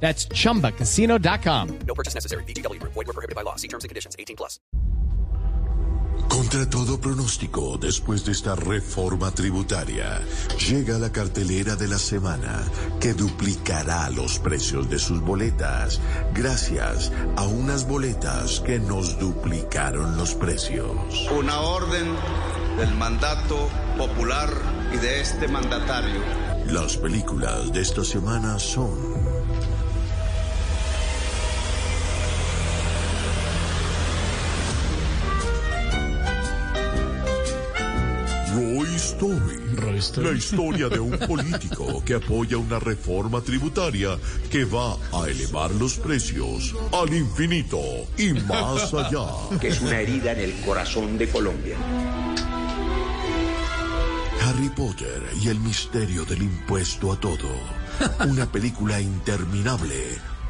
That's chumbacasino.com. No purchase necessary. VGW Group. Void were prohibited by law. See terms and conditions. 18 plus. Contra todo pronóstico, después de esta reforma tributaria, llega la cartelera de la semana que duplicará los precios de sus boletas gracias a unas boletas que nos duplicaron los precios. Una orden del mandato popular y de este mandatario. Las películas de esta semana son... Story. La historia de un político que apoya una reforma tributaria que va a elevar los precios al infinito y más allá. que es una herida en el corazón de Colombia. Harry Potter y el misterio del impuesto a todo. Una película interminable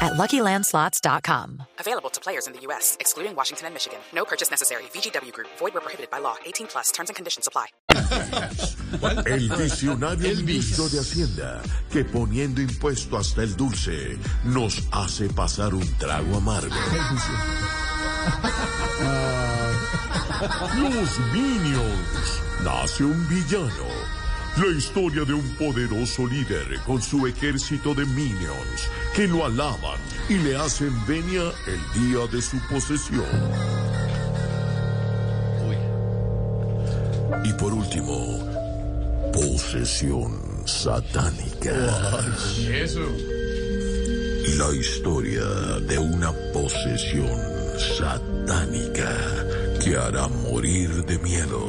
at LuckyLandSlots.com. Available to players in the U.S., excluding Washington and Michigan. No purchase necessary. VGW Group. Void where prohibited by law. 18 plus. Terms and conditions apply. El visionario ministro de Hacienda que poniendo impuesto hasta el dulce nos hace pasar un trago amargo. Los Minions. Nace un villano. La historia de un poderoso líder con su ejército de minions que lo alaban y le hacen venia el día de su posesión. Y por último, posesión satánica. La historia de una posesión satánica que hará morir de miedo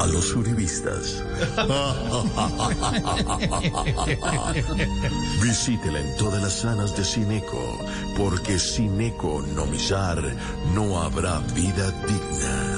a los uribistas. Visítela en todas las salas de Cineco, porque Cineco Nomizar no habrá vida digna.